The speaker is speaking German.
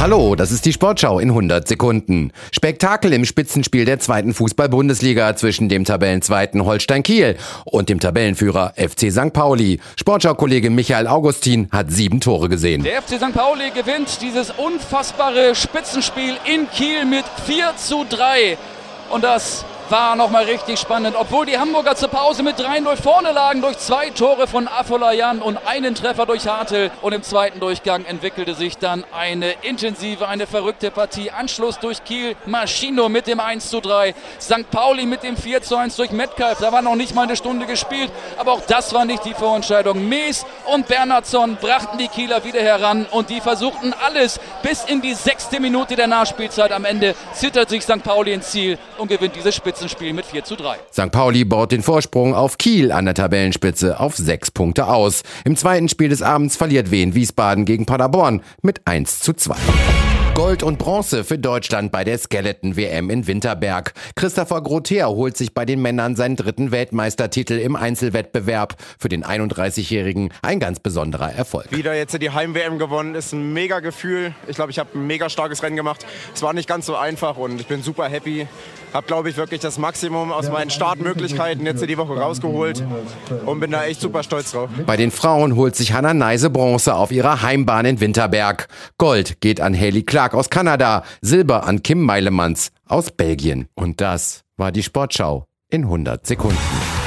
Hallo, das ist die Sportschau in 100 Sekunden. Spektakel im Spitzenspiel der zweiten Fußball-Bundesliga zwischen dem Tabellenzweiten Holstein Kiel und dem Tabellenführer FC St. Pauli. Sportschau-Kollege Michael Augustin hat sieben Tore gesehen. Der FC St. Pauli gewinnt dieses unfassbare Spitzenspiel in Kiel mit 4 zu 3. Und das war nochmal richtig spannend. Obwohl die Hamburger zur Pause mit 3-0 vorne lagen durch zwei Tore von Afolayan und einen Treffer durch Hartl. Und im zweiten Durchgang entwickelte sich dann eine intensive, eine verrückte Partie. Anschluss durch Kiel, Maschino mit dem 1-3, St. Pauli mit dem 4-1 durch Metcalf. Da war noch nicht mal eine Stunde gespielt, aber auch das war nicht die Vorentscheidung. Mees und Bernhardsson brachten die Kieler wieder heran und die versuchten alles bis in die sechste Minute der Nachspielzeit. Am Ende zittert sich St. Pauli ins Ziel und gewinnt diese Spitze. Spitzenspiel mit 4 zu 3. St. Pauli baut den Vorsprung auf Kiel an der Tabellenspitze auf sechs Punkte aus. Im zweiten Spiel des Abends verliert Wien Wiesbaden gegen Paderborn mit 1 zu 2. Gold und Bronze für Deutschland bei der Skeleton WM in Winterberg. Christopher Grother holt sich bei den Männern seinen dritten Weltmeistertitel im Einzelwettbewerb. Für den 31-Jährigen ein ganz besonderer Erfolg. Wieder jetzt die Heim-WM gewonnen, ist ein mega Gefühl. Ich glaube, ich habe ein mega starkes Rennen gemacht. Es war nicht ganz so einfach und ich bin super happy. Habe, glaube ich, wirklich das Maximum aus meinen Startmöglichkeiten jetzt die Woche rausgeholt und bin da echt super stolz drauf. Bei den Frauen holt sich Hannah Neise Bronze auf ihrer Heimbahn in Winterberg. Gold geht an Haley Clark aus Kanada, Silber an Kim Meilemanns aus Belgien. Und das war die Sportschau in 100 Sekunden.